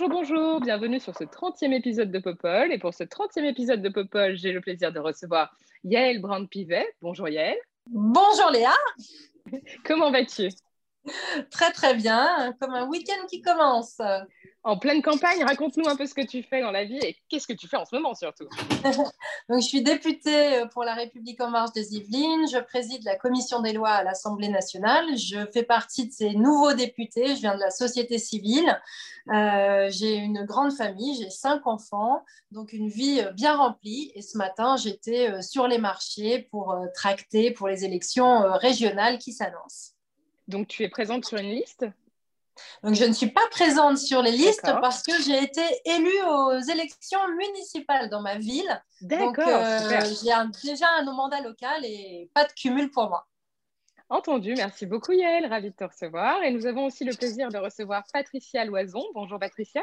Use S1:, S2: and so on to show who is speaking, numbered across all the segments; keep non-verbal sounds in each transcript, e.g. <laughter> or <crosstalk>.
S1: Bonjour, bonjour, bienvenue sur ce 30e épisode de Popol. Et pour ce 30e épisode de Popol, j'ai le plaisir de recevoir Yael Brand-Pivet. Bonjour Yael.
S2: Bonjour Léa,
S1: Comment vas-tu?
S2: Très très bien, comme un week-end qui commence.
S1: En pleine campagne, raconte-nous un peu ce que tu fais dans la vie et qu'est-ce que tu fais en ce moment surtout. <laughs>
S2: Donc, je suis députée pour la République en marche des Yvelines, je préside la commission des lois à l'Assemblée nationale, je fais partie de ces nouveaux députés, je viens de la société civile, Euh, j'ai une grande famille, j'ai cinq enfants, donc une vie euh, bien remplie. Et ce matin, j'étais euh, sur les marchés pour euh, tracter pour les élections euh, régionales qui s'annoncent.
S1: Donc tu es présente sur une liste?
S2: Donc, je ne suis pas présente sur les listes parce que j'ai été élue aux élections municipales dans ma ville. Donc,
S1: D'accord,
S2: euh, j'ai un- déjà un mandat local et pas de cumul pour moi.
S1: Entendu, merci beaucoup Yael, ravie de te recevoir. Et nous avons aussi le plaisir de recevoir Patricia Loison. Bonjour Patricia,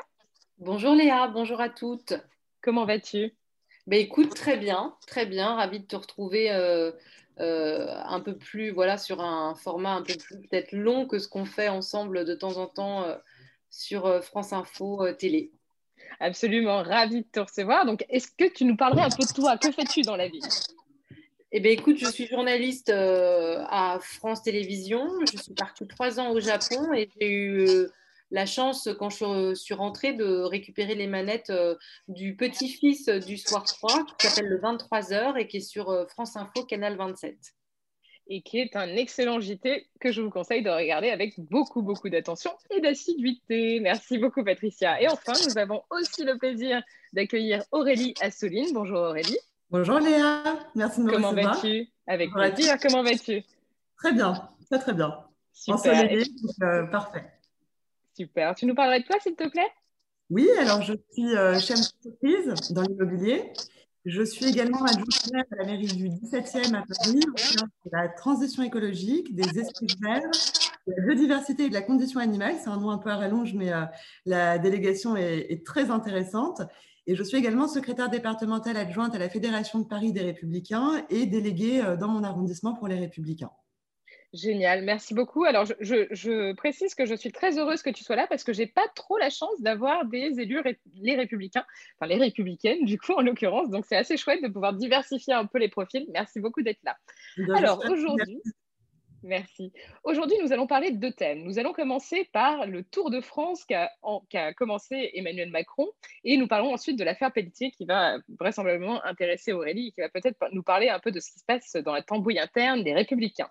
S3: Bonjour Léa, bonjour à toutes.
S1: comment vas-tu?
S3: Ben, écoute, très bien, très bien, ravie de te retrouver euh, euh, un peu plus, voilà, sur un format un peu plus peut-être long que ce qu'on fait ensemble de temps en temps euh, sur euh, France Info Télé.
S1: Absolument, ravie de te recevoir. Donc est-ce que tu nous parlerais un peu de toi? Que fais-tu dans la vie?
S3: Eh bien, écoute, je suis journaliste à France Télévisions. Je suis partie trois ans au Japon et j'ai eu la chance, quand je suis rentrée, de récupérer les manettes euh, du petit-fils du Soir 3 qui s'appelle le 23h et qui est sur euh, France Info, Canal 27.
S1: et qui est un excellent JT que je vous conseille de regarder avec beaucoup, beaucoup d'attention et d'assiduité. Merci beaucoup, Patricia. Et enfin, nous avons aussi le plaisir d'accueillir Aurélie Assouline. Bonjour Aurélie.
S4: Bonjour Léa, merci de me
S1: Comment
S4: recevoir.
S1: vas-tu? Avec
S4: Comment vas-tu
S1: plaisir. Comment vas-tu?
S4: Très bien, très très bien.
S1: Super.
S4: Ensoleillé, donc, euh, parfait.
S1: Super. Tu nous parlerais de toi, s'il te plaît?
S4: Oui, alors je suis euh, chef d'entreprise dans l'immobilier. Je suis également adjointe à la mairie du 17e à Paris, de la transition écologique, des esprits verts, de la biodiversité et de la condition animale. C'est un nom un peu à rallonge, mais euh, la délégation est, est très intéressante. Et je suis également secrétaire départementale adjointe à la Fédération de Paris des Républicains et déléguée euh, dans mon arrondissement pour les Républicains.
S1: Génial, merci beaucoup. Alors, je, je- je précise que je suis très heureuse que tu sois là parce que j'ai pas trop la chance d'avoir des élus, ré- les républicains, enfin les républicaines, du coup, en l'occurrence. Donc, c'est assez chouette de pouvoir diversifier un peu les profils. Merci beaucoup d'être là. Alors aujourd'hui, merci. Aujourd'hui, nous allons parler de deux thèmes. Nous allons commencer par le Tour de France qu'a commencé Emmanuel Macron et nous parlons ensuite de l'affaire Pelletier qui va vraisemblablement intéresser Aurélie et qui va peut-être nous parler un peu de ce qui se passe dans la tambouille interne des Républicains.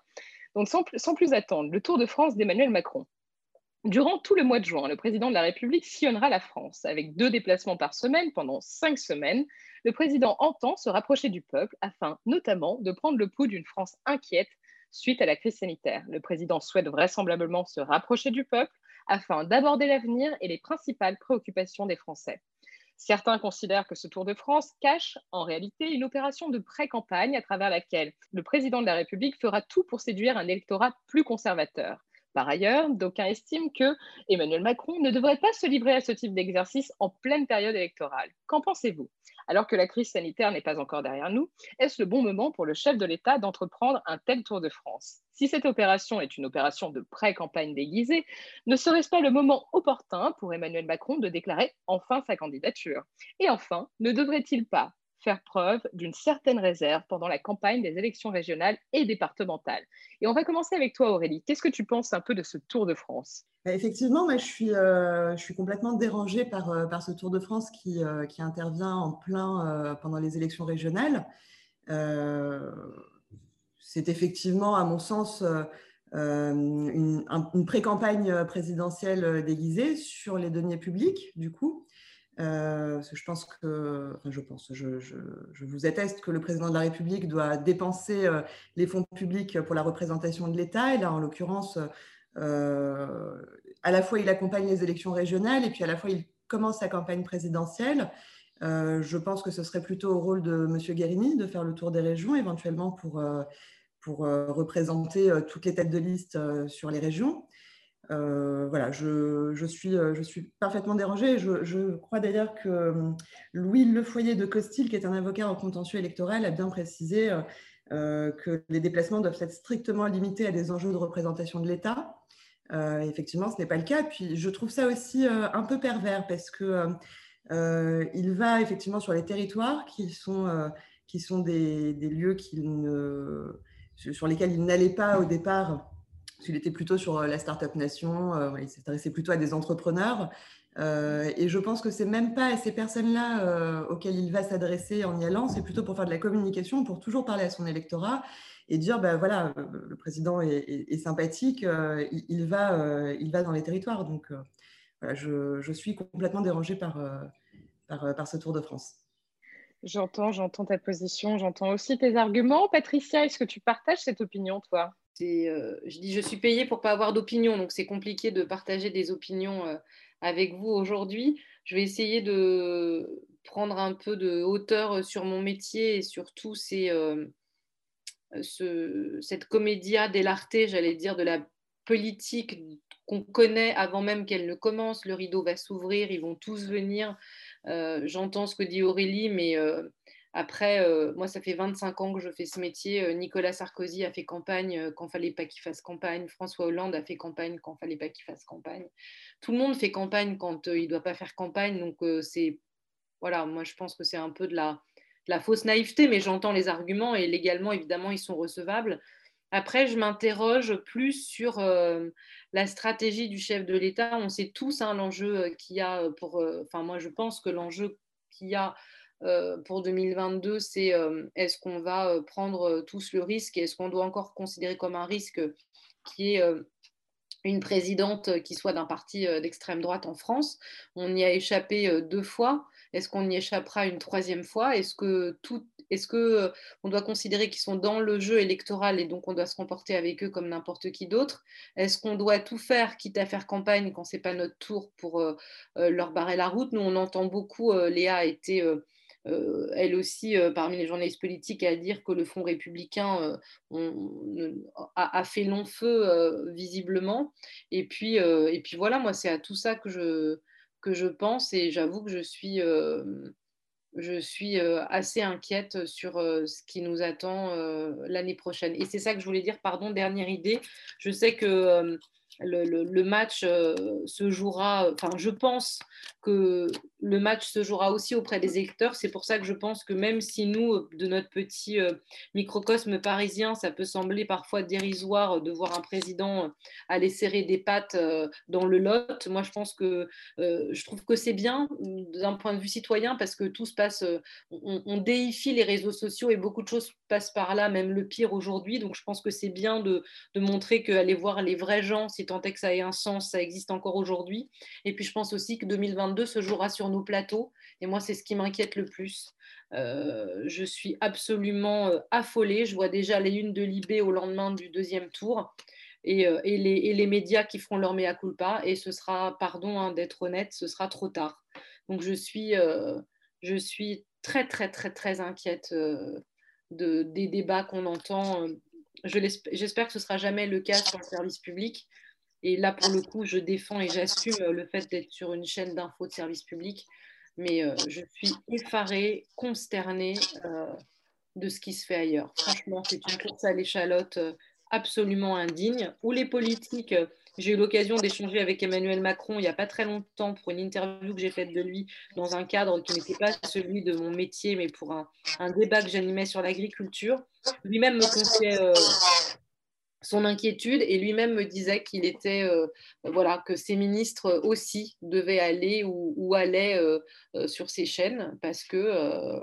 S1: Donc sans, plus- attendre, le Tour de France d'Emmanuel Macron. Durant tout le mois de juin, le président de la République sillonnera la France avec deux déplacements par semaine pendant cinq semaines. Le président entend se rapprocher du peuple afin notamment de prendre le pouls d'une France inquiète suite à la crise sanitaire. Le président souhaite vraisemblablement se rapprocher du peuple afin d'aborder l'avenir et les principales préoccupations des Français. Certains considèrent que ce Tour de France cache en réalité une opération de pré-campagne à travers laquelle le président de la République fera tout pour séduire un électorat plus conservateur. Par ailleurs, d'aucuns estiment que Emmanuel Macron ne devrait pas se livrer à ce type d'exercice en pleine période électorale. Qu'en pensez-vous? Alors que la crise sanitaire n'est pas encore derrière nous, est-ce le bon moment pour le chef de l'État d'entreprendre un tel Tour de France? Si cette opération est une opération de pré-campagne déguisée, ne serait-ce pas le moment opportun pour Emmanuel Macron de déclarer enfin sa candidature? Et enfin, ne devrait-il pas faire preuve d'une certaine réserve pendant la campagne des élections régionales et départementales Et on va commencer avec toi Aurélie. Qu'est-ce que tu penses un peu de ce Tour de France?
S4: Bah, Effectivement, moi, je, suis, euh, complètement dérangée par, euh, par ce Tour de France qui, euh, intervient en plein pendant les élections régionales. C'est effectivement, à mon sens, une, un- une pré-campagne présidentielle déguisée sur les deniers publics, du coup. Je pense que, je pense, je, je, vous atteste que le président de la République doit dépenser les fonds publics pour la représentation de l'État. Et là, en l'occurrence, à la fois il accompagne les élections régionales et puis à la fois il commence sa campagne présidentielle. je pense que ce serait plutôt au rôle de M. Guérini de faire le tour des régions, éventuellement pour, pour représenter toutes les têtes de liste sur les régions. Euh, voilà, je, je, suis, euh, je suis parfaitement dérangée. Je, crois d'ailleurs que euh, Louis Lefoyer de Costil, qui est un avocat en contentieux électoral, a bien précisé que les déplacements doivent être strictement limités à des enjeux de représentation de l'État. effectivement, ce n'est pas le cas. Puis je trouve ça aussi un peu pervers parce que il va effectivement sur les territoires qui sont, qui sont des, des lieux ne, sur lesquels il n'allait pas au départ il était plutôt sur euh, la Startup Nation, euh, il s'intéressait plutôt à des entrepreneurs. Euh, et je pense que c'est même pas à ces personnes-là auxquelles il va s'adresser en y allant, c'est plutôt pour faire de la communication, pour toujours parler à son électorat et dire, ben voilà, le président est, sympathique, il, va, il va dans les territoires. Donc, voilà, je, suis complètement dérangée par, par, par ce Tour de France.
S1: J'entends, j'entends ta position, j'entends aussi tes arguments. Patricia, est-ce que tu partages cette opinion, toi?
S3: Euh, je dis je suis payée pour pas avoir d'opinion, donc c'est compliqué de partager des opinions euh, avec vous aujourd'hui. Je vais essayer de prendre un peu de hauteur sur mon métier et surtout c'est euh, ce, cette comédia dell'arte, j'allais dire, de la politique qu'on connaît avant même qu'elle ne commence. Le rideau va s'ouvrir, ils vont tous venir. J'entends ce que dit Aurélie, mais après, euh, moi, ça fait 25 ans que je fais ce métier. Euh, Nicolas Sarkozy a fait campagne euh, quand fallait pas qu'il fasse campagne. François Hollande a fait campagne quand fallait pas qu'il fasse campagne. Tout le monde fait campagne quand il doit pas faire campagne. Donc, c'est. Voilà, moi, je pense que c'est un peu de la, fausse naïveté, mais j'entends les arguments et légalement, évidemment, ils sont recevables. Après, je m'interroge plus sur la stratégie du chef de l'État. On sait tous hein, l'enjeu qu'il y a pour. Enfin, moi, je pense que l'enjeu qu'il y a pour 2022, c'est euh, est-ce qu'on va euh, prendre tous le risque et est-ce qu'on doit encore considérer comme un risque qui est une présidente qui soit d'un parti d'extrême droite en France? On y a échappé deux fois. Est-ce qu'on y échappera une troisième fois? Est-ce que tout, est-ce que on doit considérer qu'ils sont dans le jeu électoral et donc on doit se comporter avec eux comme n'importe qui d'autre? Est-ce qu'on doit tout faire, quitte à faire campagne quand c'est pas notre tour pour leur barrer la route? Nous, on entend beaucoup. Léa a été euh, elle aussi, euh, parmi les journalistes politiques, à dire que le Front républicain euh, a, fait long feu visiblement. Et puis, et puis voilà, moi, c'est à tout ça que je, que je pense et j'avoue que je suis, je suis assez inquiète sur ce qui nous attend l'année prochaine. Et c'est ça que je voulais dire, pardon, dernière idée. Je sais que le, match euh, se jouera, enfin je pense que le match se jouera aussi auprès des électeurs. C'est pour ça que je pense que même si nous, de notre petit euh, microcosme parisien, ça peut sembler parfois dérisoire de voir un président aller serrer des pattes euh, dans le lot, moi je pense que je trouve que c'est bien d'un point de vue citoyen parce que tout se passe, on, déifie les réseaux sociaux et beaucoup de choses passent par là, même le pire aujourd'hui. Donc je pense que c'est bien de, de montrer qu'aller voir les vrais gens, tant est que ça ait un sens, ça existe encore aujourd'hui. Et puis je pense aussi que 2022 se jouera sur nos plateaux. Et moi, c'est ce qui m'inquiète le plus. Euh, je suis absolument euh, affolée. Je vois déjà les unes de Libé au lendemain du deuxième tour. Et, euh, et, les, médias qui feront leur mea culpa. Et ce sera, pardon hein, d'être honnête, ce sera trop tard. Donc je suis, très, très, très, très inquiète de, des débats qu'on entend. J'espère que ce sera jamais le cas sur le service public. Et là, pour le coup, je défends et j'assume le fait d'être sur une chaîne d'infos de service public. Mais euh, je suis effarée, consternée euh, de ce qui se fait ailleurs. Franchement, c'est une course à l'échalote euh, absolument indigne, où les politiques, j'ai eu l'occasion d'échanger avec Emmanuel Macron il n'y a pas très longtemps pour une interview que j'ai faite de lui dans un cadre qui n'était pas celui de mon métier, mais pour un, un débat que j'animais sur l'agriculture. Lui-même me confiait son inquiétude et lui-même me disait qu'il était euh, voilà que ses ministres aussi devaient aller ou, allaient euh, euh, sur ces chaînes parce que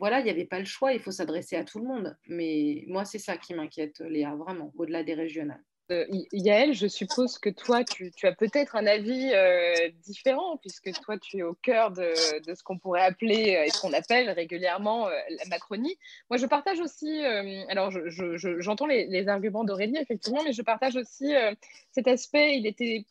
S3: voilà il n'y avait pas le choix il faut s'adresser à tout le monde. Mais moi c'est ça qui m'inquiète Léa vraiment au-delà des régionales
S1: Euh, Yael, je suppose que toi, tu, as peut-être un avis euh, différent, puisque toi, tu es au cœur de, ce qu'on pourrait appeler euh, et ce qu'on appelle régulièrement la Macronie. Moi, je partage aussi, alors j'entends les, les, arguments d'Aurélie, effectivement, mais je partage aussi cet aspect, il était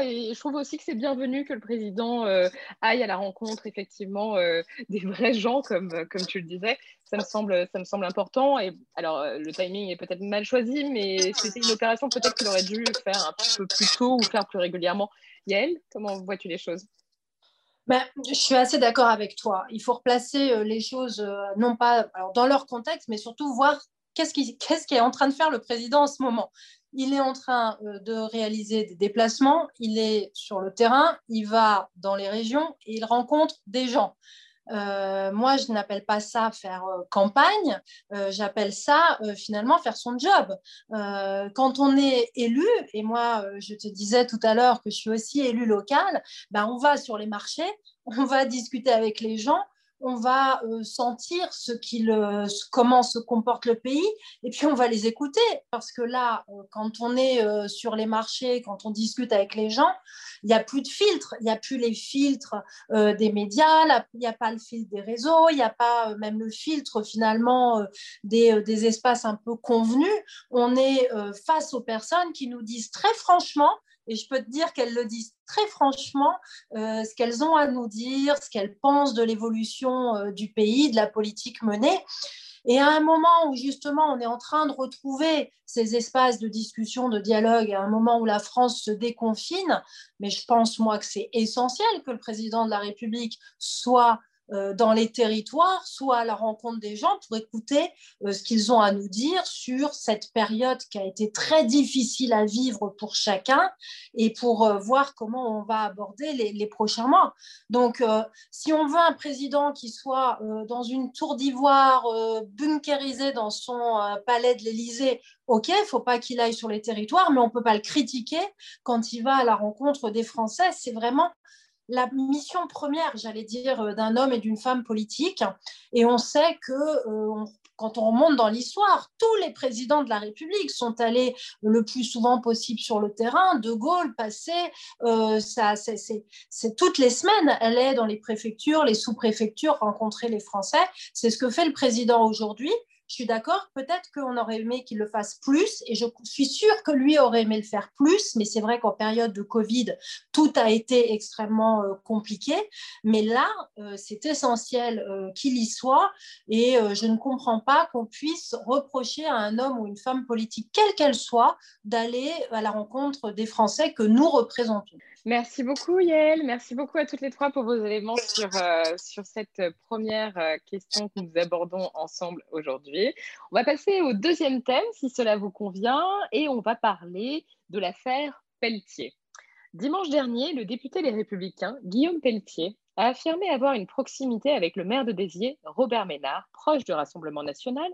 S1: et je trouve aussi que c'est bienvenu que le président euh, aille à la rencontre effectivement euh, des vrais gens comme, comme tu le disais. Ça me semble, ça me semble important. Et alors euh, le timing est peut-être mal choisi, mais c'était une opération peut-être qu'il aurait dû faire un peu plus tôt ou faire plus régulièrement. Yael, comment vois-tu les choses?
S2: Ben, je suis assez d'accord avec toi. Il faut replacer les choses, non pas dans leur contexte, mais surtout voir qu'est-ce qu'est-ce qui est en train de faire le président en ce moment il est en train euh, de réaliser des déplacements, il est sur le terrain, il va dans les régions et il rencontre des gens. Euh, moi, je n'appelle pas ça faire euh, campagne, j'appelle ça finalement faire son job. quand on est élu, et moi, je te disais tout à l'heure que je suis aussi élu local, ben, on va sur les marchés, on va discuter avec les gens, on va euh, sentir ce euh, comment se comporte le pays et puis on va les écouter parce que là, euh, quand on est sur les marchés, quand on discute avec les gens, il n'y a plus de filtres, il n'y a plus les filtres des médias, il n'y a pas le filtre des réseaux, il n'y a pas même le filtre finalement des, espaces un peu convenus. On est face aux personnes qui nous disent très franchement et je peux te dire qu'elles le disent très franchement, euh, ce qu'elles ont à nous dire, ce qu'elles pensent de l'évolution euh, du pays, de la politique menée. Et à un moment où justement on est en train de retrouver ces espaces de discussion, de dialogue, à un moment où la France se déconfine, mais je pense moi que c'est essentiel que le président de la République soit dans les territoires, soit à la rencontre des gens pour écouter euh, ce qu'ils ont à nous dire sur cette période qui a été très difficile à vivre pour chacun et pour euh, voir comment on va aborder les, prochains mois. Donc, si on veut un président qui soit dans une tour d'ivoire, bunkerisé dans son palais de l'Élysée, ok, il ne faut pas qu'il aille sur les territoires, mais on ne peut pas le critiquer quand il va à la rencontre des Français. C'est vraiment la mission première, j'allais dire, euh, d'un homme et d'une femme politique. Et on sait que euh, quand on remonte dans l'histoire, tous les présidents de la République sont allés le plus souvent possible sur le terrain. De Gaulle passait, euh, ça, c'est toutes les semaines, est dans les préfectures, les sous-préfectures, rencontrer les Français. C'est ce que fait le président aujourd'hui. Je suis d'accord, peut-être qu'on aurait aimé qu'il le fasse plus, et je suis sûre que lui aurait aimé le faire plus, mais c'est vrai qu'en période de Covid, tout a été extrêmement euh, compliqué. Mais là, euh, c'est essentiel euh, qu'il y soit, et je ne comprends pas qu'on puisse reprocher à un homme ou une femme politique, quelle qu'elle soit, d'aller à la rencontre des Français que nous représentons.
S1: Merci beaucoup Yael, merci beaucoup à toutes les trois pour vos éléments sur, euh, sur cette première euh, question que nous abordons ensemble aujourd'hui. On va passer au deuxième thème si cela vous convient et on va parler de l'affaire Pelletier. Dimanche dernier, le député Les Républicains, Guillaume Pelletier, a affirmé avoir une proximité avec le maire de Béziers, Robert Ménard, proche du Rassemblement national,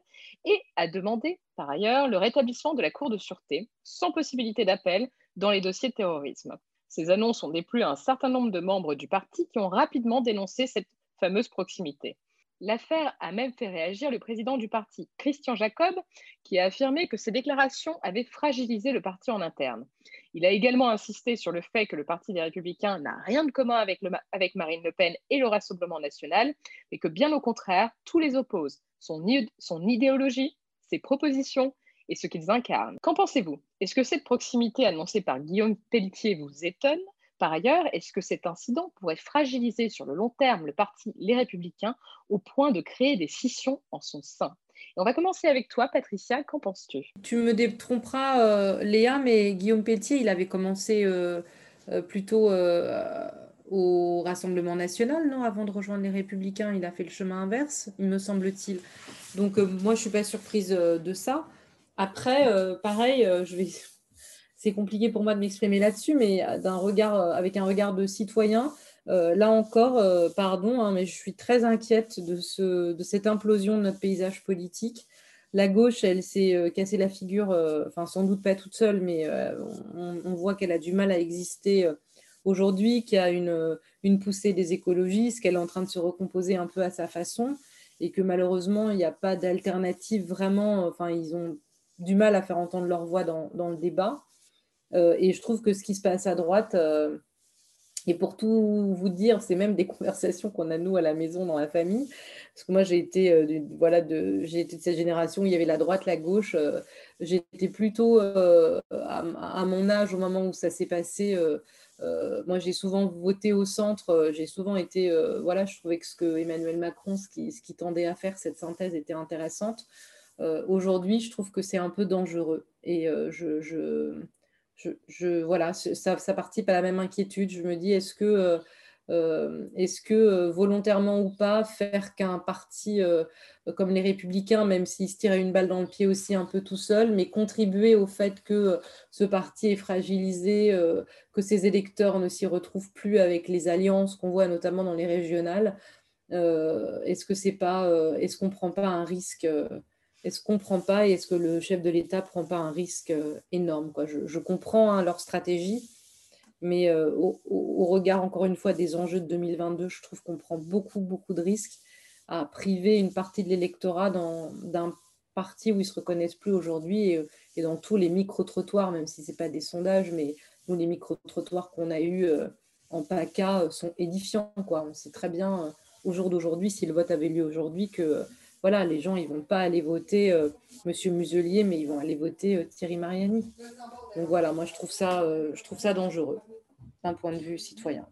S1: et a demandé par ailleurs le rétablissement de la Cour de sûreté, sans possibilité d'appel, dans les dossiers de terrorisme. Ces annonces ont déplu à un certain nombre de membres du parti qui ont rapidement dénoncé cette fameuse proximité. L'affaire a même fait réagir le président du parti, Christian Jacob, qui a affirmé que ces déclarations avaient fragilisé le parti en interne. Il a également insisté sur le fait que le Parti des Républicains n'a rien de commun avec, Marine Le Pen et le Rassemblement national, mais que bien au contraire, tous les opposent. son idéologie, ses propositions et ce qu'ils incarnent. Qu'en pensez-vous? Est-ce que cette proximité annoncée par Guillaume Pelletier vous étonne? Par ailleurs, est-ce que cet incident pourrait fragiliser sur le long terme le parti Les Républicains au point de créer des scissions en son sein? On va commencer avec toi, Patricia. Qu'en penses-tu?
S3: Tu me détromperas, euh, Léa, mais Guillaume Pelletier, il avait commencé euh, euh, plutôt au Rassemblement national, non Avant de rejoindre les Républicains, il a fait le chemin inverse, il me semble-t-il. Donc, moi, je ne suis pas surprise de ça. Après, euh, pareil, euh, je vais... <laughs> c'est compliqué pour moi de m'exprimer là-dessus, mais d'un regard, euh, avec un regard de citoyen, là encore, pardon, hein, mais je suis très inquiète de, ce, de cette implosion de notre paysage politique. La gauche, elle s'est cassée la figure, enfin sans doute pas toute seule, mais on, voit qu'elle a du mal à exister aujourd'hui, qu'il y a une, une poussée des écologistes, qu'elle est en train de se recomposer un peu à sa façon, et que malheureusement, il n'y a pas d'alternative vraiment. Enfin, ils ont du mal à faire entendre leur voix dans, le débat. et je trouve que ce qui se passe à droite, et pour tout vous dire, c'est même des <laughs> conversations qu'on a nous à la maison dans la famille. Parce que moi, j'ai été, voilà, de, été de cette génération où il y avait la droite, la gauche. J'étais plutôt à, mon âge, au moment où ça s'est passé, euh, moi, j'ai souvent voté au centre. Euh, j'ai souvent été. Euh, voilà, je trouvais que ce que Emmanuel Macron, ce qui, ce qui tendait à faire, cette synthèse était intéressante. Aujourd'hui, je trouve que c'est un peu dangereux. Et je, je, je, je, voilà, ça, ça participe à la même inquiétude. Je me dis, est-ce que euh, est-ce que euh, volontairement ou pas, faire qu'un parti euh, comme les républicains, même s'il se tirait une balle dans le pied aussi un peu tout seul, mais contribuer au fait que ce parti est fragilisé, que ses électeurs ne s'y retrouvent plus avec les alliances qu'on voit notamment dans les régionales, est-ce que c'est pas, est-ce qu'on prend pas un risque est-ce qu'on prend pas et est-ce que le chef de l'État prend pas un risque énorme quoi je, comprends hein, leur stratégie, mais euh, au, regard, encore une fois, des enjeux de 2022, je trouve qu'on prend beaucoup, beaucoup de risques à priver une partie de l'électorat d'un parti où ils ne se reconnaissent plus aujourd'hui et, dans tous les micro-trottoirs, même si ce n'est pas des sondages, mais nous, les micro-trottoirs qu'on a eus euh, en PACA euh, sont édifiants. On sait très bien, au jour d'aujourd'hui, si le vote avait lieu aujourd'hui, que voilà, les gens, ils vont pas aller voter M. Monsieur Muselier, mais ils vont aller voter Thierry Mariani. Donc voilà, moi je trouve ça, euh, je trouve ça dangereux d'un point de vue citoyen.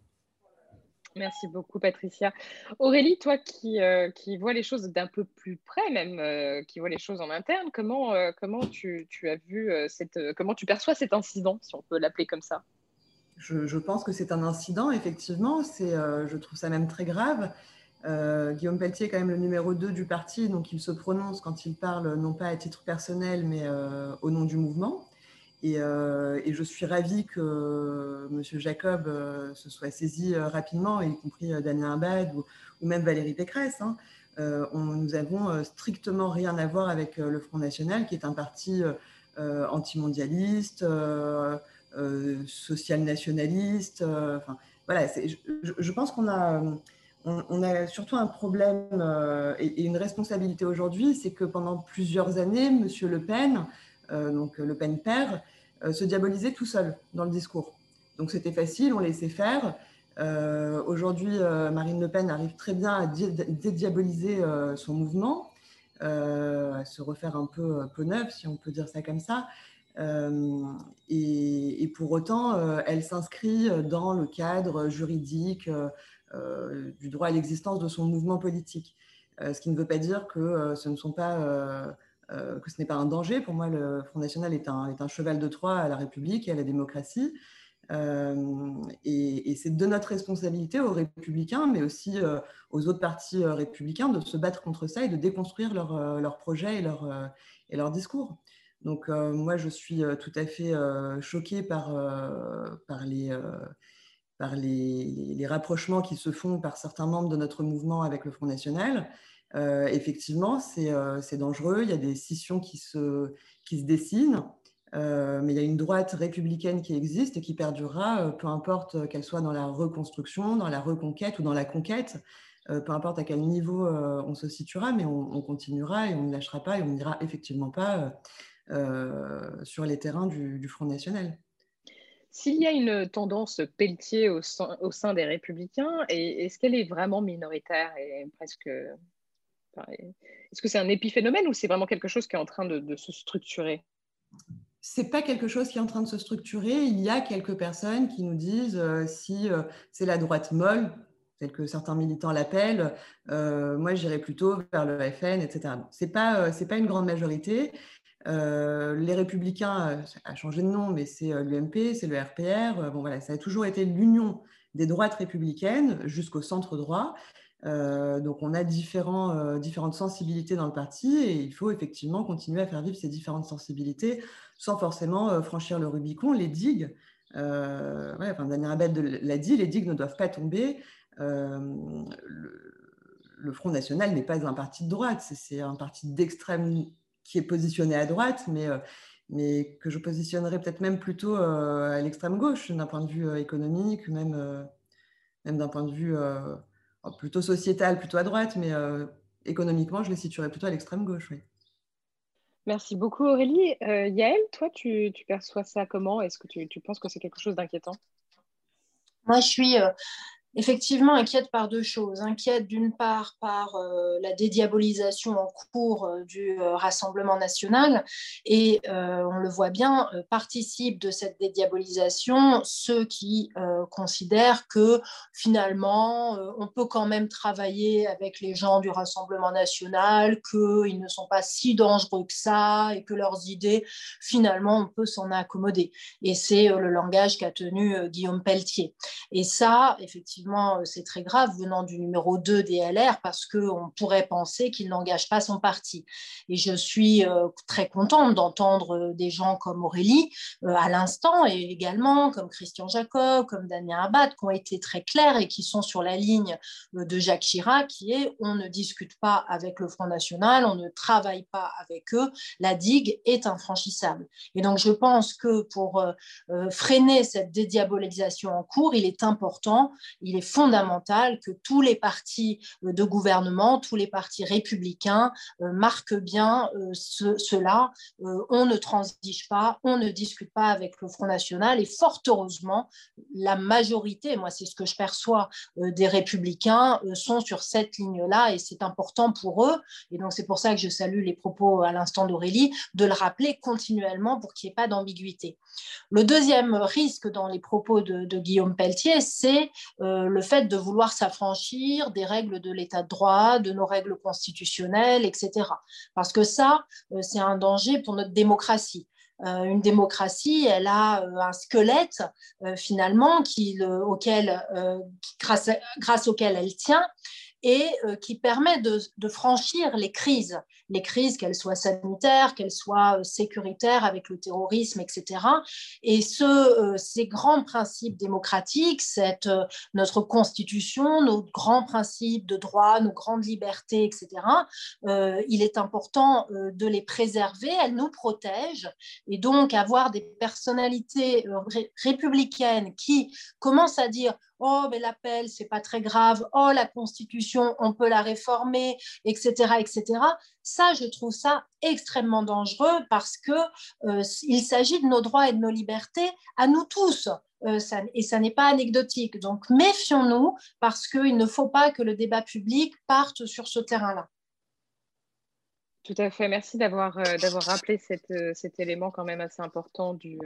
S1: Merci beaucoup, Patricia. Aurélie, toi qui, euh, qui vois les choses d'un peu plus près, même euh, qui vois les choses en interne, comment, comment tu, tu, as vu cette, comment tu perçois cet incident, si on peut l'appeler comme ça?
S4: Je, je, pense que c'est un incident, effectivement. C'est, je trouve ça même très grave. Guillaume Pelletier est quand même le numéro 2 du parti, donc il se prononce quand il parle non pas à titre personnel, mais au nom du mouvement. Euh, et, je suis ravie que euh, M. Jacob euh, se soit saisi rapidement, y compris Daniel Abad ou, même Valérie Pécresse. Hein. Nous avons strictement rien à voir avec le Front National, qui est un parti antimondialiste, social-nationaliste. Voilà, je, pense qu'on a, on, a surtout un problème et, une responsabilité aujourd'hui, c'est que pendant plusieurs années, M. Le Pen, donc Le Pen père, euh, se diaboliser tout seul dans le discours. Donc c'était facile, on laissait faire. Euh, aujourd'hui, euh, Marine Le Pen arrive très bien à dédiaboliser son mouvement, à se refaire un peu peau neuve, si on peut dire ça comme ça. Et, pour autant, elle s'inscrit dans le cadre juridique du droit à l'existence de son mouvement politique. ce qui ne veut pas dire que ce ne sont pas euh, que ce n'est pas un danger. Pour moi, le Front National est un, est un, cheval de Troie à la République et à la démocratie. Euh, et, c'est de notre responsabilité aux républicains, mais aussi euh, aux autres partis républicains, de se battre contre ça et de déconstruire leurs leur projets et leurs leur discours. Donc moi, je suis tout à fait choquée par, par, les, par les, rapprochements qui se font par certains membres de notre mouvement avec le Front National. Euh, effectivement, euh, c'est dangereux. Il y a des scissions qui se, qui se dessinent. Euh, mais il y a une droite républicaine qui existe et qui perdurera, peu importe qu'elle soit dans la reconstruction, dans la reconquête ou dans la conquête, peu importe à quel niveau on se situera, mais on, continuera et on ne lâchera pas et on n'ira effectivement pas sur les terrains du, Front National.
S1: S'il y a une tendance Pelletier au sein, des républicains, est-ce qu'elle est vraiment minoritaire et presque est-ce que c'est un épiphénomène ou c'est vraiment quelque chose qui est en train de, se structurer?
S4: C'est pas quelque chose qui est en train de se structurer. Il y a quelques personnes qui nous disent euh, si euh, c'est la droite molle, telle que certains militants l'appellent, euh, moi j'irais plutôt vers le FN, etc. C'est pas pas une grande majorité. Les Républicains a changé de nom, mais c'est l'UMP, c'est le RPR. bon voilà, ça a toujours été l'union des droites républicaines jusqu'au centre droit. Euh, donc on a différents, euh, différentes sensibilités dans le parti et il faut effectivement continuer à faire vivre ces différentes sensibilités sans forcément euh, franchir le Rubicon. Les digues, ouais, enfin, Daniel Abed l'a dit, les digues ne doivent pas tomber. Le, le, Front National n'est pas un parti de droite, c'est un parti d'extrême qui est positionné à droite, mais, mais que je positionnerais peut-être même plutôt à l'extrême gauche d'un point de vue économique, même, même d'un point de vue plutôt sociétal, plutôt à droite, mais euh, économiquement, je les situerais plutôt à l'extrême gauche. Oui.
S1: Merci beaucoup Aurélie. Euh, Yael, toi, tu, perçois ça comment? Est-ce que tu, tu, penses que c'est quelque chose d'inquiétant?
S2: Moi, je suis effectivement inquiète par deux choses. Inquiète d'une part par euh, la dédiabolisation en cours euh, du euh, Rassemblement national et on le voit bien, participent de cette dédiabolisation ceux qui considèrent que finalement on peut quand même travailler avec les gens du Rassemblement national, qu'ils ne sont pas si dangereux que ça et que leurs idées, finalement, on peut s'en accommoder. Et c'est le langage qu'a tenu Guillaume Pelletier. Et ça, effectivement, euh, c'est très grave venant du numéro 2 des LR parce qu'on pourrait penser qu'il n'engage pas son parti. Et je suis euh, très contente d'entendre euh, des gens comme Aurélie à l'instant et également comme Christian Jacob, comme Damien Abad qui ont été très clairs et qui sont sur la ligne de Jacques Chirac qui est on ne discute pas avec le Front National, on ne travaille pas avec eux, la digue est infranchissable. Et donc je pense que pour freiner cette dédiabolisation en cours, il est important, il fondamental que tous les partis euh, de gouvernement, tous les partis républicains euh, marquent bien euh, cela. on ne transige pas, on ne discute pas avec le Front National et fort heureusement, la majorité, moi c'est ce que je perçois des républicains, sont sur cette ligne-là et c'est important pour eux. Et donc c'est pour ça que je salue les propos à l'instant d'Aurélie, de le rappeler continuellement pour qu'il n'y ait pas d'ambiguïté. Le deuxième risque dans les propos de, Guillaume Pelletier, c'est le fait de vouloir s'affranchir des règles de l'état de droit, de nos règles constitutionnelles, etc. Parce que ça, euh, c'est un danger pour notre démocratie. Euh, une démocratie, elle a euh, un squelette finalement auquel, grâce, auquel elle tient et qui permet de, franchir les crises les crises, qu'elles soient sanitaires, qu'elles soient euh, sécuritaires avec le terrorisme, etc. Et euh, ces grands principes démocratiques, euh, notre constitution, nos grands principes de droit, nos grandes libertés, etc., il est important de les préserver, elles nous protègent. Et donc, avoir des personnalités républicaines qui commencent à dire oh mais l'appel c'est pas très grave, oh la constitution on peut la réformer, etc., etc. Ça, je trouve ça extrêmement dangereux parce que euh, il s'agit de nos droits et de nos libertés à nous tous. Euh, et ça n'est pas anecdotique. Donc méfions-nous parce qu'il ne faut pas que le débat public parte sur ce terrain-là.
S1: Tout à fait. Merci d'avoir euh, rappelé cette, cet élément quand même assez important du,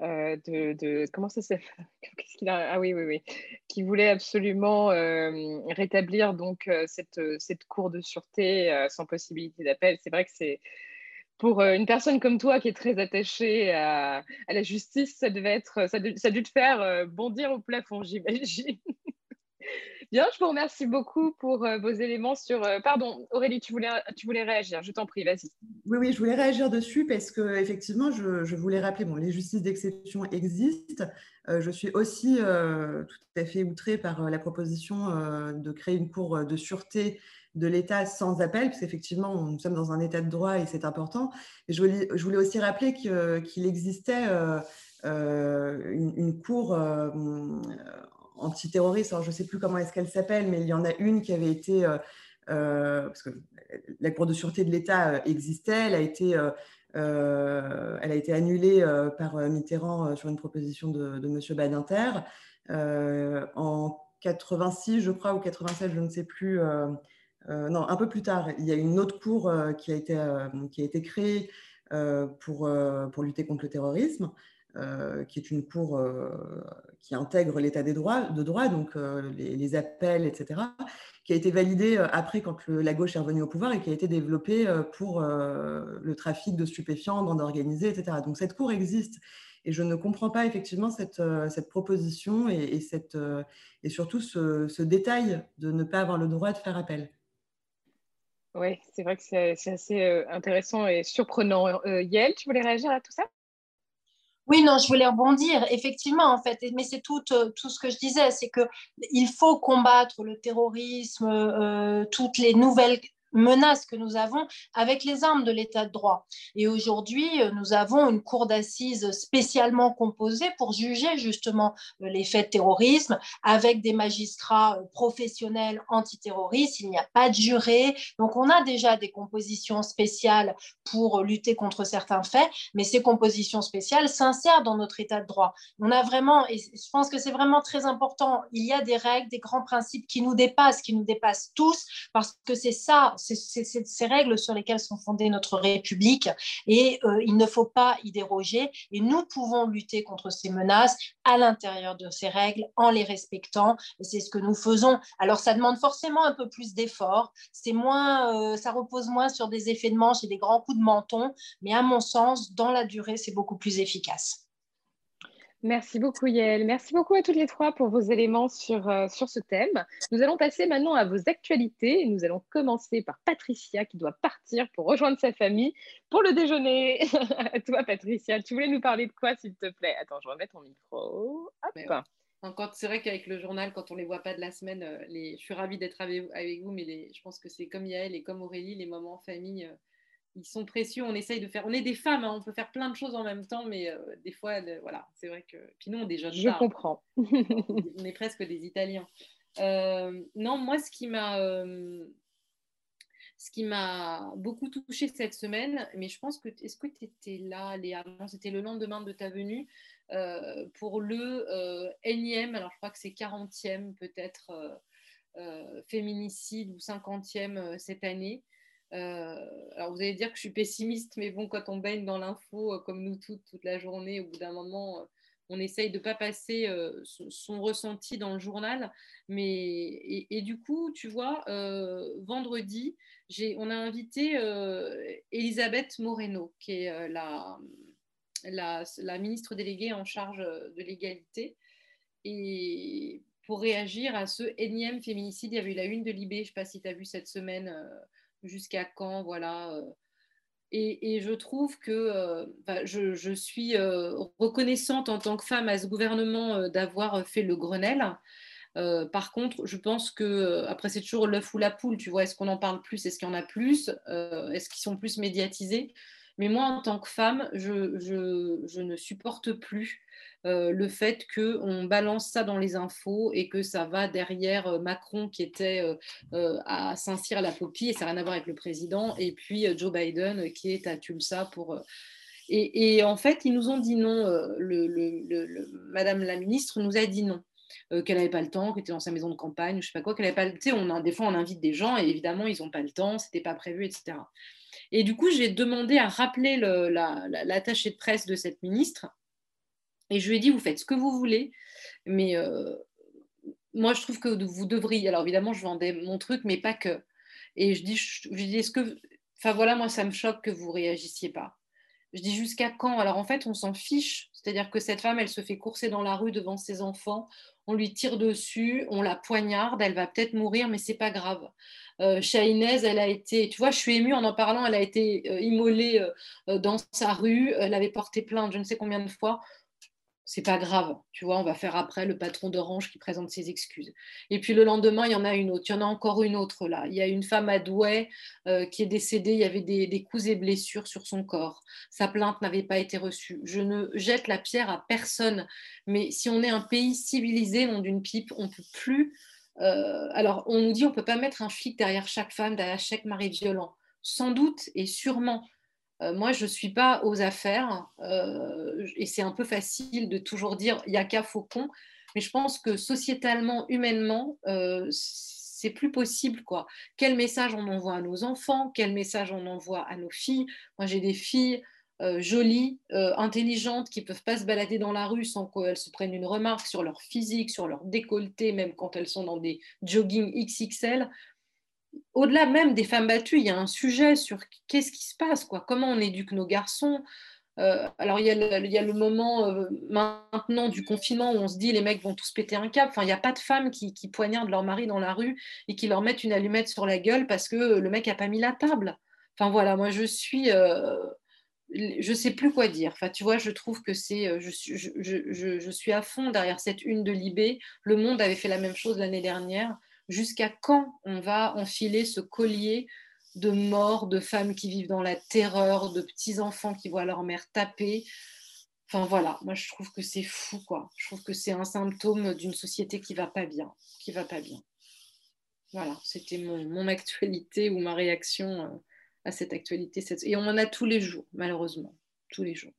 S1: euh, de, comment ça s'est <laughs> Qu'est-ce Ah oui, oui, oui, qui voulait absolument euh, rétablir donc euh, cette, cette cour de sûreté sans possibilité d'appel. C'est vrai que c'est pour une personne comme toi qui est très attachée à, la justice, ça devait être, ça, ça a dû te faire bondir au plafond, <laughs> j'imagine. Bien, je vous remercie beaucoup pour vos éléments sur. Pardon, Aurélie, tu voulais, tu voulais réagir. Je t'en prie, vas-y.
S4: Oui, oui, je voulais réagir dessus parce que effectivement, je, voulais rappeler, bon, les justices d'exception existent. Euh, je suis aussi tout à fait outrée par la proposition de créer une cour de sûreté de l'État sans appel, parce qu'effectivement, nous sommes dans un État de droit et c'est important. Et je, voulais, je voulais aussi rappeler qu'il existait une, une, cour antiterroriste. Alors, je ne sais plus comment est-ce qu'elle s'appelle, mais il y en a une qui avait été. Euh, euh, parce que la Cour de sûreté de l'État euh, existait, elle a été, elle a été annulée par Mitterrand sur une proposition de, de M. Badinter. en 86, je crois, ou 87, je ne sais plus. non, un peu plus tard, il y a une autre cour qui, a été, qui a été créée pour, pour lutter contre le terrorisme. Euh, qui est une cour euh, qui intègre l'état des droits, de droit, donc euh, les, appels, etc., qui a été validée après quand la gauche est revenue au pouvoir et qui a été développée pour le trafic de stupéfiants, bande organisée, etc. Donc cette cour existe. Et je ne comprends pas effectivement cette, proposition et, cette, et surtout ce, détail de ne pas avoir le droit de faire appel.
S1: Oui, c'est vrai que c'est assez intéressant et surprenant. Yael, tu voulais réagir à tout ça?
S2: Oui, non, je voulais rebondir. Effectivement, en fait, mais c'est tout, euh, tout ce que je disais, c'est qu'il faut combattre le terrorisme, euh, toutes les nouvelles menace que nous avons avec les armes de l'état de droit. Et aujourd'hui, euh, nous avons une cour d'assises spécialement composée pour juger justement euh, les faits de terrorisme avec des magistrats euh, professionnels antiterroristes. Il n'y a pas de juré. Donc, on a déjà des compositions spéciales pour lutter contre certains faits, mais ces compositions spéciales s'insèrent dans notre état de droit. On a vraiment, et je pense que c'est vraiment très important, il y a des règles, des grands principes qui nous dépassent, qui nous dépassent tous, parce que c'est ça, ces règles sur lesquelles sont fondées notre République et euh, il ne faut pas y déroger. Et nous pouvons lutter contre ces menaces à l'intérieur de ces règles en les respectant. Et c'est ce que nous faisons. Alors ça demande forcément un peu plus d'efforts. C'est moins, euh, ça repose moins sur des effets de manche et des grands coups de menton. Mais à mon sens, dans la durée, c'est beaucoup plus efficace.
S1: Merci beaucoup Yael. Merci beaucoup à toutes les trois pour vos éléments sur, euh, sur ce thème. Nous allons passer maintenant à vos actualités. Nous allons commencer par Patricia qui doit partir pour rejoindre sa famille pour le déjeuner. <laughs> toi Patricia, tu voulais nous parler de quoi s'il te plaît? Attends, je remets ton micro.
S3: Hop. C'est vrai qu'avec le journal, quand on les voit pas de la semaine, euh, les... je suis ravie d'être avec, vous, mais je pense que c'est comme Yael et comme Aurélie, les moments en famille, euh, ils sont précieux. On essaye de faire. On est des femmes, hein, on peut faire plein de choses en même temps, mais euh, des fois, voilà, c'est vrai que. Puis nous, on est
S1: Je comprends. <laughs>
S3: on est presque des Italiens. Euh, non, moi, ce qui m'a. Euh, ce qui m'a beaucoup touchée cette semaine, mais je pense que est-ce que tu étais là, Léa? C'était le lendemain de ta venue pour le énième, alors je crois que c'est 40e peut-être féminicide ou 50e cette année. Euh, alors vous allez dire que je suis pessimiste, mais bon, quand on baigne dans l'info, euh, comme nous toutes, toute la journée, au bout d'un moment, euh, on essaye de ne pas passer son, ressenti dans le journal. Mais, et, du coup, tu vois, vendredi, on a invité Elisabeth Moreno, qui est la, la, ministre déléguée en charge de l'égalité. Et pour réagir à ce énième féminicide, il y avait eu la une de Libé, je ne sais pas si tu as vu cette semaine jusqu'à quand, voilà. Euh. Et, je trouve que euh, je, suis euh, reconnaissante en tant que femme à ce gouvernement d'avoir fait le Grenelle. par contre, je pense que, après, c'est toujours l'œuf ou la poule, tu vois, est-ce qu'on en parle plus, est-ce qu'il y en a plus, est-ce qu'ils sont plus médiatisés? Mais moi, en tant que femme, je, ne supporte plus euh, le fait qu'on balance ça dans les infos et que ça va derrière euh, Macron qui était euh, à Saint-Cyr-la-Popie, et ça n'a rien à voir avec le président, et puis Joe Biden qui est à Tulsa pour... Et, en fait, ils nous ont dit non, Madame la ministre nous a dit non. qu'elle n'avait pas le temps, qu'elle était dans sa maison de campagne, je sais pas quoi, qu'elle n'avait pas le temps. Des fois, on invite des gens et évidemment, ils n'ont pas le temps, c'était pas prévu, etc. Et du coup, j'ai demandé à rappeler l'attaché de presse de cette ministre et je lui ai dit, vous faites ce que vous voulez, mais euh, moi, je trouve que vous devriez. Alors, évidemment, je vendais mon truc, mais pas que. Et je dis, je, dis est-ce que. Enfin, voilà, moi, ça me choque que vous réagissiez pas. Je dis, jusqu'à quand? Alors, en fait, on s'en fiche. C'est-à-dire que cette femme, elle se fait courser dans la rue devant ses enfants. On lui tire dessus, on la poignarde, elle va peut-être mourir, mais c'est pas grave. Euh, elle a été, tu vois, je suis émue en en parlant, elle a été euh, immolée euh, dans sa rue, elle avait porté plainte je ne sais combien de fois c'est pas grave, tu vois, on va faire après le patron d'Orange qui présente ses excuses. Et puis le lendemain, il y en a une autre, il y en a encore une autre là. Il y a une femme à Douai euh, qui est décédée, il y avait des, coups et blessures sur son corps. Sa plainte n'avait pas été reçue. Je ne jette la pierre à personne, mais si on est un pays civilisé, non d'une pipe, on peut plus. Euh, alors, on nous dit on ne peut pas mettre un flic derrière chaque femme, derrière chaque mari violent. Sans doute et sûrement, moi, je ne suis pas aux affaires euh, et c'est un peu facile de toujours dire il n'y a qu'à Faucon, mais je pense que sociétalement, humainement, euh, c'est plus possible. quoi. Quel message on envoie à nos enfants Quel message on envoie à nos filles Moi, j'ai des filles jolies, intelligentes, qui ne peuvent pas se balader dans la rue sans qu'elles se prennent une remarque sur leur physique, sur leur décolleté, même quand elles sont dans des jogging XXL au-delà même des femmes battues, il y a un sujet sur qu'est-ce qui se passe, quoi, comment on éduque nos garçons. Euh, alors, il y, a le, moment euh, maintenant du confinement où on se dit les mecs vont tous péter un câble. Enfin, il n'y a pas de femmes qui, poignardent leur mari dans la rue et qui leur mettent une allumette sur la gueule parce que le mec n'a pas mis la table. Enfin, voilà, moi, je suis. Euh, je sais plus quoi dire. Enfin, tu vois, je trouve que c'est. Je, je, je, suis à fond derrière cette une de Libé. Le Monde avait fait la même chose l'année dernière jusqu'à quand on va enfiler ce collier de morts, de femmes qui vivent dans la terreur, de petits-enfants qui voient leur mère taper? Enfin voilà, moi je trouve que c'est fou quoi. Je trouve que c'est un symptôme d'une société qui va pas bien, qui va pas bien. Voilà, c'était mon, actualité ou ma réaction euh, à cette actualité. Et on en a tous les jours, malheureusement, tous les jours.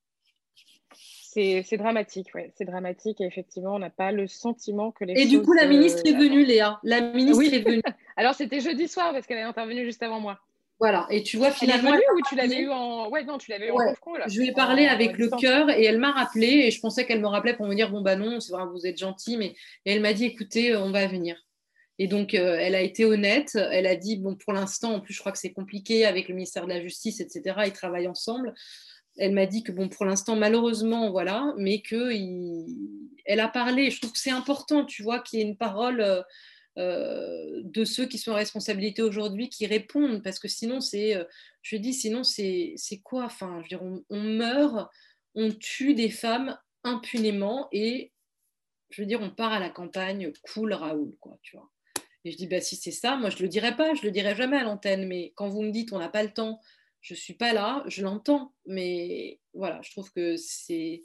S1: C'est dramatique, ouais. C'est dramatique et effectivement, on n'a pas le sentiment que les.
S3: Et du coup, la ministre est venue, Léa. La ministre est venue. <laughs>
S1: Alors, c'était jeudi soir parce qu'elle est intervenue juste avant moi.
S3: Voilà, et tu vois finalement.
S1: Elle est venue ou tu l'avais eu en. Ouais, non, tu l'avais eu en là.
S3: Je lui ai parlé avec le cœur et elle m'a rappelé et je pensais qu'elle me rappelait pour me dire bon, bah non, c'est vrai, vous êtes gentil, mais. Et elle m'a dit écoutez, on va venir. Et donc, euh, elle a été honnête. Elle a dit, bon, pour l'instant, en plus, je crois que c'est compliqué avec le ministère de la Justice, etc. Ils travaillent ensemble. Elle m'a dit que, bon, pour l'instant, malheureusement, voilà, mais qu'elle a parlé. Je trouve que c'est important, tu vois, qu'il y ait une parole euh, euh, de ceux qui sont en responsabilité aujourd'hui qui répondent. Parce que sinon, c'est, je dis, sinon, c'est quoi? Enfin, je veux dire, on, meurt, on tue des femmes impunément et je veux dire, on part à la campagne, cool Raoul, quoi, tu vois. Et je dis, bah, si c'est ça, moi, je le dirai pas, je le dirai jamais à l'antenne. Mais quand vous me dites, on n'a pas le temps, je ne suis pas là, je l'entends. Mais voilà, je trouve que c'est.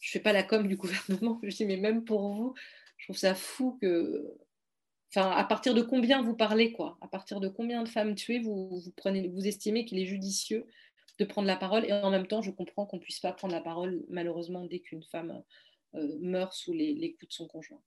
S3: Je fais pas la com du <laughs> gouvernement. Je dis, mais même pour vous, je trouve ça fou que. Enfin, à partir de combien vous parlez, quoi? À partir de combien de femmes tuées vous, vous, estimez qu'il est judicieux de prendre la parole? Et en même temps, je comprends qu'on ne puisse pas prendre la parole, malheureusement, dès qu'une femme euh, meurt sous les coups de son conjoint.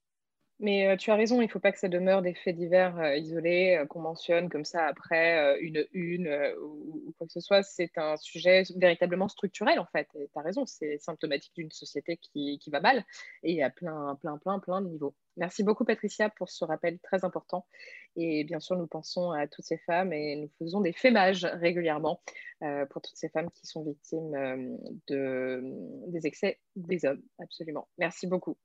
S1: Mais euh, tu as raison, il ne faut pas que ça demeure des faits divers euh, isolés qu'on mentionne comme ça après une une ou, quoi que ce soit. C'est un sujet véritablement structurel en fait. Tu as raison, c'est symptomatique d'une société qui, qui, va mal et à plein, plein, plein, plein de niveaux. Merci beaucoup Patricia pour ce rappel très important. Et bien sûr, nous pensons à toutes ces femmes et nous faisons des fémages régulièrement pour toutes ces femmes qui sont victimes de, des excès des hommes. Absolument. Merci beaucoup.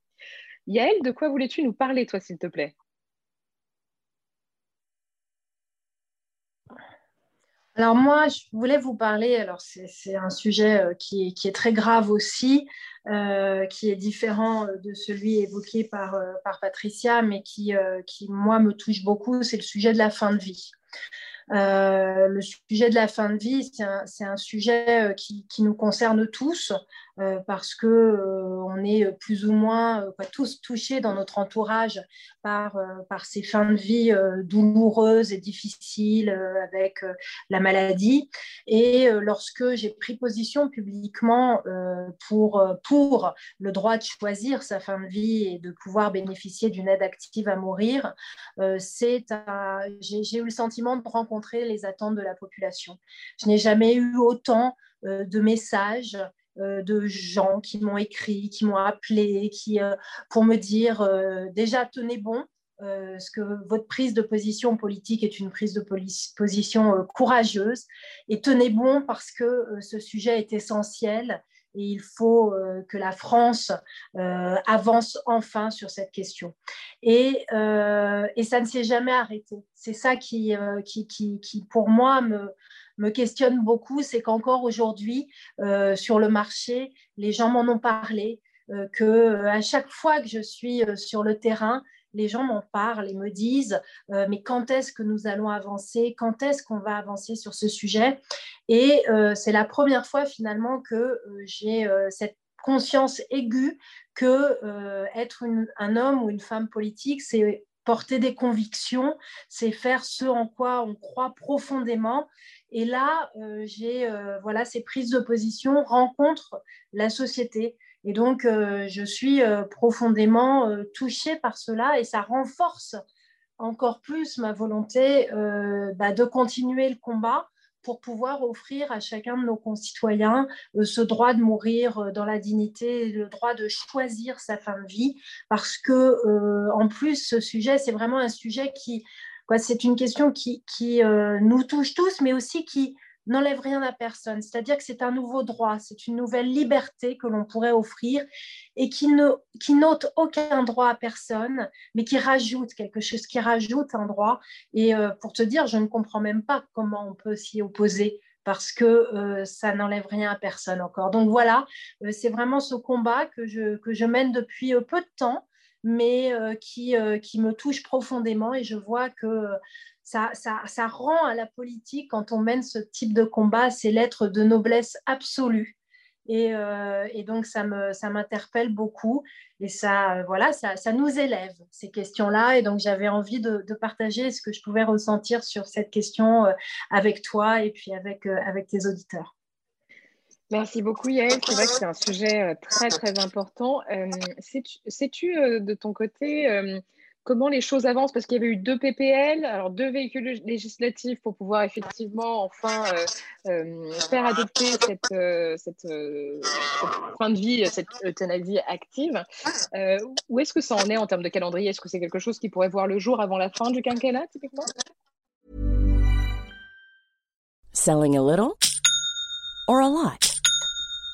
S1: Yael, de quoi voulais-tu nous parler, toi, s'il te plaît?
S2: Alors moi, je voulais vous parler, alors c'est un sujet euh, qui est, très grave aussi, euh, qui est différent euh, de celui évoqué par, Patricia, mais qui, qui, moi, me touche beaucoup, c'est le sujet de la fin de vie. Le sujet de la fin de vie, c'est un, sujet qui, nous concerne tous euh, parce que on est plus ou moins tous touchés dans notre entourage par, ces fins de vie douloureuses et difficiles avec la maladie. Et lorsque j'ai pris position publiquement pour, pour le droit de choisir sa fin de vie et de pouvoir bénéficier d'une aide active à mourir, c'est j'ai eu le sentiment de rencontrer les attentes de la population. Je n'ai jamais eu autant euh, de messages euh, de gens qui m'ont écrit, qui m'ont appelé, qui, euh, pour me dire déjà tenez bon, ce que votre prise de position politique est une prise de position courageuse et tenez bon parce que ce sujet est essentiel et il faut euh, que la France euh, avance enfin sur cette question. Et, euh, et ça ne s'est jamais arrêté. C'est ça qui, qui, qui, qui, pour moi, me, me questionne beaucoup, c'est qu'encore aujourd'hui, sur le marché, les gens m'en ont parlé, que à chaque fois que je suis sur le terrain, les gens m'en parlent et me disent euh, mais quand est-ce que nous allons avancer? Quand est-ce qu'on va avancer sur ce sujet? Et euh, c'est la première fois finalement que euh, j'ai cette conscience aiguë que être un homme ou une femme politique, c'est porter des convictions, c'est faire ce en quoi on croit profondément. Et là, j'ai voilà ces prises de position rencontrent la société. Et donc, euh, je suis euh, profondément euh, touchée par cela et ça renforce encore plus ma volonté bah, de continuer le combat pour pouvoir offrir à chacun de nos concitoyens ce droit de mourir dans la dignité, le droit de choisir sa fin de vie, parce que en plus ce sujet c'est vraiment un sujet qui, c'est une question qui, qui nous touche tous, mais aussi qui n'enlève rien à personne. C'est-à-dire que c'est un nouveau droit, c'est une nouvelle liberté que l'on pourrait offrir et qui ne qui n'ôte aucun droit à personne, mais qui rajoute quelque chose, qui rajoute un droit. Et euh, pour te dire, je ne comprends même pas comment on peut s'y opposer parce que euh, ça n'enlève rien à personne encore. Donc voilà, euh, c'est vraiment ce combat que je, que je mène depuis peu de temps mais qui, qui me touche profondément et je vois que ça, ça, rend à la politique, quand on mène ce type de combat, ces lettres de noblesse absolue. Et, euh, donc, ça m'interpelle ça beaucoup et ça, voilà, ça, ça nous élève, ces questions-là. Et donc, j'avais envie de, partager ce que je pouvais ressentir sur cette question euh, avec toi et puis avec, euh, avec tes auditeurs.
S1: Merci beaucoup Yael. C'est vrai que c'est un sujet très très important. Sais-tu de ton côté comment les choses avancent Parce qu'il y avait eu deux PPL, alors deux véhicules législatifs pour pouvoir effectivement enfin euh, euh, faire adopter cette, euh, cette, fin de vie, cette euthanasie active. où est-ce que ça en est en termes de calendrier? Est-ce que c'est quelque chose qui pourrait voir le jour avant la fin du quinquennat, typiquement?
S5: Selling a little or a lot?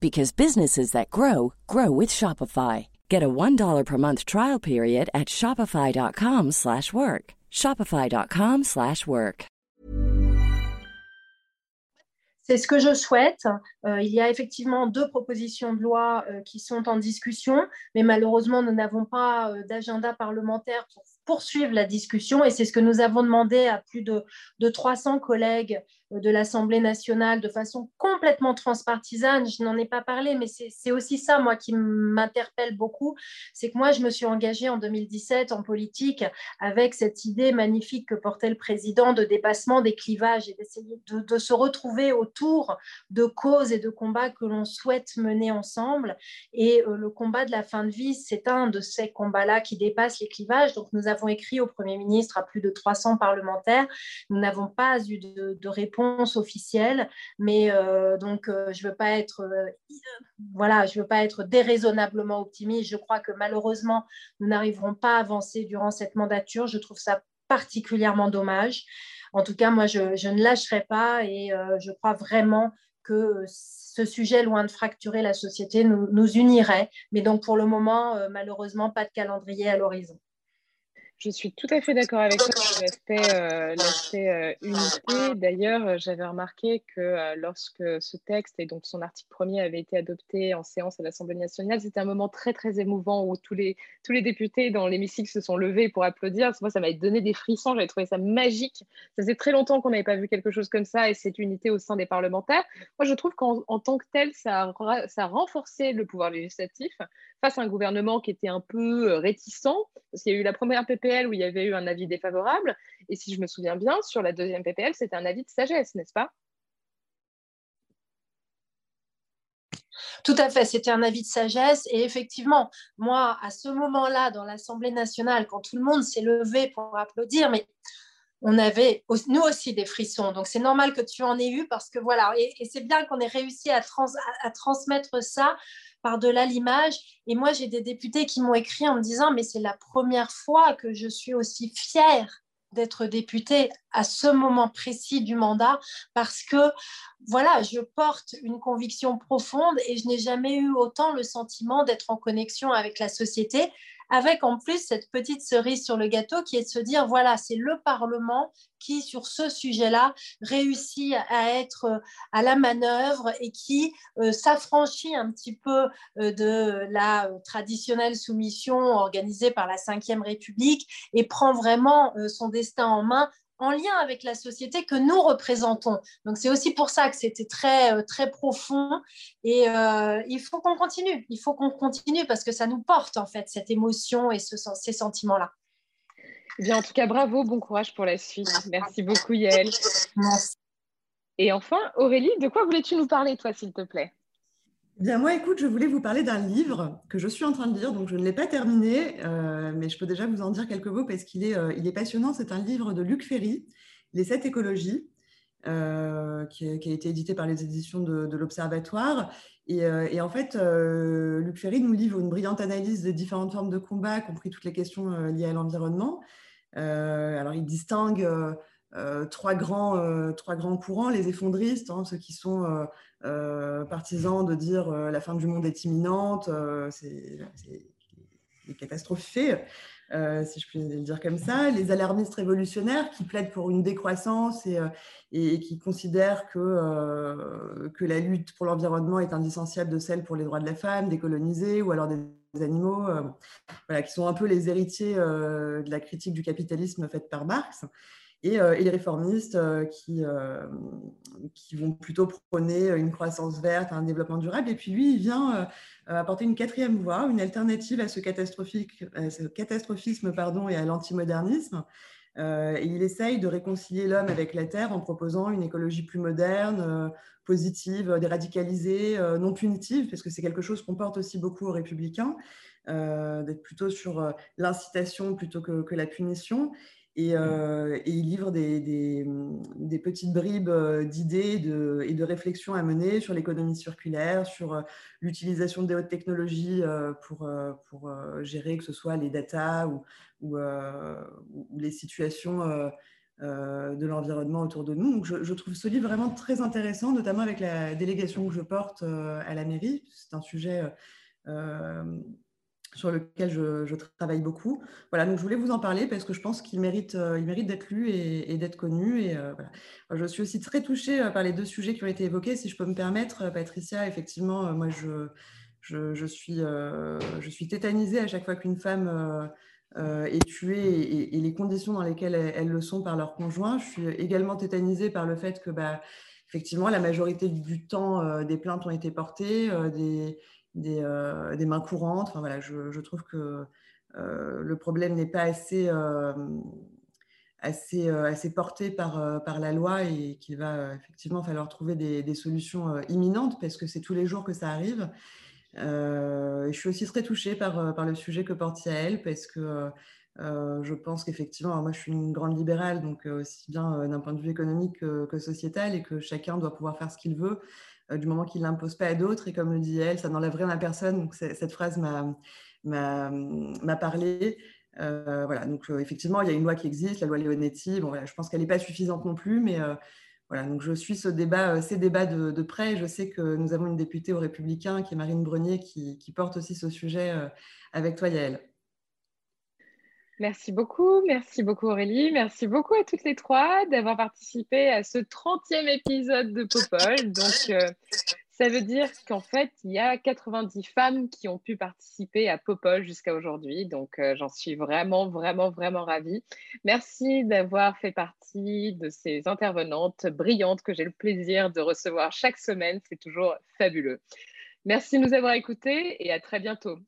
S5: because businesses that grow grow with Shopify. Get a $1 per month trial period at shopify.com/work. shopify.com/work.
S2: C'est ce que je souhaite. Euh, il y a effectivement deux propositions de loi euh, qui sont en discussion, mais malheureusement, nous n'avons pas euh, d'agenda parlementaire pour poursuivre la discussion et c'est ce que nous avons demandé à plus de 300 collègues de l'Assemblée nationale de façon complètement transpartisane. Je n'en ai pas parlé, mais c'est aussi ça, moi, qui m'interpelle beaucoup. C'est que moi, je me suis engagée en 2017 en politique avec cette idée magnifique que portait le président de dépassement des clivages et d'essayer de, se retrouver autour de causes et de combats que l'on souhaite mener ensemble. Et euh, le combat de la fin de vie, c'est un de ces combats-là qui dépasse les clivages. Donc, nous avons écrit au Premier ministre à plus de 300 parlementaires. Nous n'avons pas eu de réponse officielle, mais euh, donc euh, je veux pas être, euh, voilà, je veux pas être déraisonnablement optimiste. Je crois que malheureusement nous n'arriverons pas à avancer durant cette mandature. Je trouve ça particulièrement dommage. En tout cas, moi, je, ne lâcherai pas et je crois vraiment que ce sujet, loin de fracturer la société, nous, nous unirait. Mais donc, pour le moment, malheureusement, pas de calendrier à l'horizon.
S1: Je suis tout à fait d'accord avec toi sur l'aspect euh, euh, unité. D'ailleurs, euh, j'avais remarqué que lorsque ce texte et donc son article premier avait été adopté en séance à l'Assemblée nationale, c'était un moment très très émouvant où tous les, tous les députés dans l'hémicycle se sont levés pour applaudir. Moi, ça m'avait donné des frissons, j'avais trouvé ça magique. Ça faisait très longtemps qu'on n'avait pas vu quelque chose comme ça et cette unité au sein des parlementaires. Moi, je trouve qu'en tant que tel, ça a, ça a renforcé le pouvoir législatif face à un gouvernement qui était un peu réticent, parce qu'il y a eu la première PP où il y avait eu un avis défavorable. Et si je me souviens bien, sur la deuxième PPL, c'était un avis de sagesse, n'est-ce pas?
S2: Tout à fait, c'était un avis de sagesse. Et effectivement, moi, à ce moment-là, dans l'Assemblée nationale, quand tout le monde s'est levé pour applaudir, mais on avait nous aussi des frissons. Donc c'est normal que tu en aies eu parce que voilà, et, c'est bien qu'on ait réussi à, à transmettre ça par-delà l'image. Et moi, j'ai des députés qui m'ont écrit en me disant, mais c'est la première fois que je suis aussi fière d'être députée à ce moment précis du mandat parce que voilà, je porte une conviction profonde et je n'ai jamais eu autant le sentiment d'être en connexion avec la société avec en plus cette petite cerise sur le gâteau qui est de se dire, voilà, c'est le Parlement qui, sur ce sujet-là, réussit à être euh, à la manœuvre et qui euh, s'affranchit un petit peu euh, de la traditionnelle soumission organisée par la Ve République et prend vraiment son destin en main en lien avec la société que nous représentons. Donc c'est aussi pour ça que c'était très, euh, très profond. Et euh, il faut qu'on continue, il faut qu'on continue parce que ça nous porte en fait cette émotion et ce, ces sentiments-là.
S1: Eh bien, en tout cas, bravo, bon courage pour la suite. Merci beaucoup Yael. Et enfin, Aurélie, de quoi voulais-tu nous parler, toi, s'il te plaît?
S4: Bien, moi, écoute, je voulais vous parler d'un livre que je suis en train de lire, donc je ne l'ai pas terminé, euh, mais je peux déjà vous en dire quelques mots parce qu'il est, euh, passionnant. C'est un livre de Luc Ferry, Les sept écologies, euh, qui, a, été édité par les éditions de, l'Observatoire. Et, en fait, Luc Ferry nous livre une brillante analyse des différentes formes de combat, y compris toutes les questions liées à l'environnement. alors, il distingue trois, grands, trois grands courants, les effondristes, hein, ceux qui sont partisans de dire la fin du monde est imminente, c'est catastrophique. Euh, si je puis le dire comme ça, les alarmistes révolutionnaires qui plaident pour une décroissance et, euh, et qui considèrent que, euh, que la lutte pour l'environnement est indissociable de celle pour les droits de la femme, décolonisés ou alors des, animaux, voilà, qui sont un peu les héritiers de la critique du capitalisme faite par Marx. Et, et, les réformistes qui, qui vont plutôt prôner une croissance verte, un développement durable. Et puis lui, il vient euh, apporter une quatrième voie, une alternative à ce, catastrophisme pardon, et à l'antimodernisme. Euh, et il essaye de réconcilier l'homme avec la Terre en proposant une écologie plus moderne, euh, positive, déradicalisée, non punitive, parce que c'est quelque chose qu'on porte aussi beaucoup aux républicains, d'être plutôt sur l'incitation plutôt que, que, la punition. Euh, et, il livre des, des, petites bribes euh, d'idées et de réflexions à mener sur l'économie circulaire, sur euh, l'utilisation des hautes technologies pour, pour gérer que ce soit les data ou, ou, les situations de l'environnement autour de nous. Donc je, je, trouve ce livre vraiment très intéressant, notamment avec la délégation que je porte à la mairie. C'est un sujet sur lequel je, travaille beaucoup. Voilà, donc je voulais vous en parler parce que je pense qu'il mérite, euh, mérite d'être lu et, d'être connu. Et euh, voilà. Je suis aussi très touchée euh, par les deux sujets qui ont été évoqués. Si je peux me permettre, Patricia, effectivement, moi, je, je, suis, je suis tétanisée à chaque fois qu'une femme est tuée et, les conditions dans lesquelles elles, le sont par leur conjoint. Je suis également tétanisée par le fait que, bah, effectivement, la majorité du temps, des plaintes ont été portées, euh, des, mains courantes. Enfin, voilà, je, trouve que euh, le problème n'est pas assez, euh, assez, porté par, par la loi et qu'il va effectivement falloir trouver des, solutions imminentes parce que c'est tous les jours que ça arrive. je suis aussi très touchée par, par le sujet que porte Yael parce que je pense qu'effectivement, moi je suis une grande libérale, donc aussi bien d'un point de vue économique que, que, sociétal, et que chacun doit pouvoir faire ce qu'il veut. Euh, du moment qu'il ne l'impose pas à d'autres. Et comme le dit elle, ça n'enlève rien à personne. Donc cette phrase m'a parlé. Euh, voilà, donc euh, effectivement, il y a une loi qui existe, la loi Leonetti. Bon, je pense qu'elle n'est pas suffisante non plus, mais voilà, donc je suis ce débat, ces débats de, près. Je sais que nous avons une députée aux Républicains, qui est Marine Brenier, qui, qui porte aussi ce sujet avec toi, Yael.
S1: Merci beaucoup, merci beaucoup Aurélie, merci beaucoup à toutes les trois d'avoir participé à ce 30e épisode de Popol. Donc, euh, ça veut dire qu'en fait, il y a 90 femmes qui ont pu participer à Popol jusqu'à aujourd'hui. Donc, euh, j'en suis vraiment, vraiment, vraiment ravie. Merci d'avoir fait partie de ces intervenantes brillantes que j'ai le plaisir de recevoir chaque semaine. C'est toujours fabuleux. Merci de nous avoir écoutés et à très bientôt.